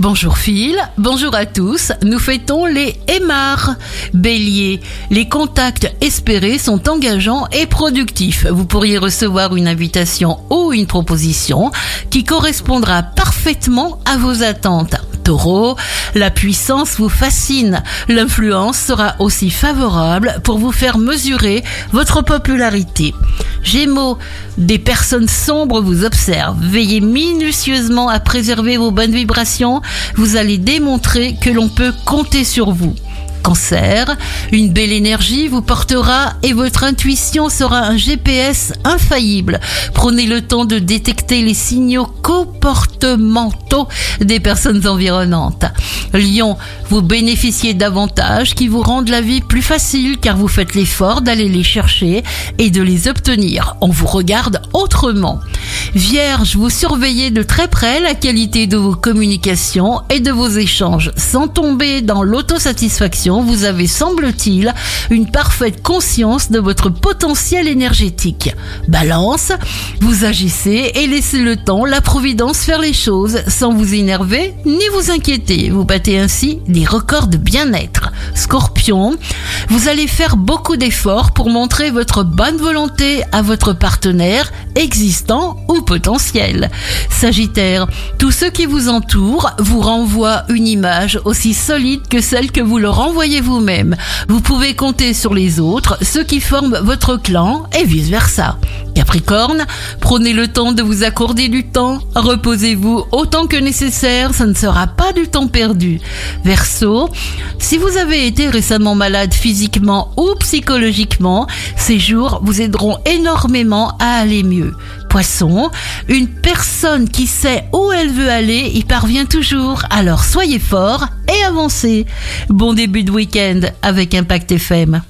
Bonjour Phil, bonjour à tous. Nous fêtons les Aymars. Bélier, les contacts espérés sont engageants et productifs. Vous pourriez recevoir une invitation ou une proposition qui correspondra parfaitement à vos attentes. Taureau, la puissance vous fascine. L'influence sera aussi favorable pour vous faire mesurer votre popularité. Gémeaux, des personnes sombres vous observent. Veillez minutieusement à préserver vos bonnes vibrations. Vous allez démontrer que l'on peut compter sur vous. Cancer, une belle énergie vous portera et votre intuition sera un GPS infaillible. Prenez le temps de détecter les signaux comportementaux des personnes environnantes. Lion, vous bénéficiez d'avantages qui vous rendent la vie plus facile car vous faites l'effort d'aller les chercher et de les obtenir. On vous regarde autrement. Vierge, vous surveillez de très près la qualité de vos communications et de vos échanges. Sans tomber dans l'autosatisfaction, vous avez, semble-t-il, une parfaite conscience de votre potentiel énergétique. Balance, vous agissez et laissez le temps, la providence faire les choses sans vous énerver ni vous inquiéter. Vous battez ainsi des records de bien-être. Scorpion, vous allez faire beaucoup d'efforts pour montrer votre bonne volonté à votre partenaire existant ou potentiel. Sagittaire, tous ceux qui vous entourent vous renvoient une image aussi solide que celle que vous leur envoyez vous-même. Vous pouvez compter sur les autres, ceux qui forment votre clan et vice-versa. Capricorne, prenez le temps de vous accorder du temps, reposez-vous autant que nécessaire, ça ne sera pas du temps perdu. Verseau, si vous avez été récemment malade physiquement ou psychologiquement, ces jours vous aideront énormément à aller mieux. Poisson, une personne qui sait où elle veut aller y parvient toujours, alors soyez fort et avancez. Bon début de week-end avec Impact FM.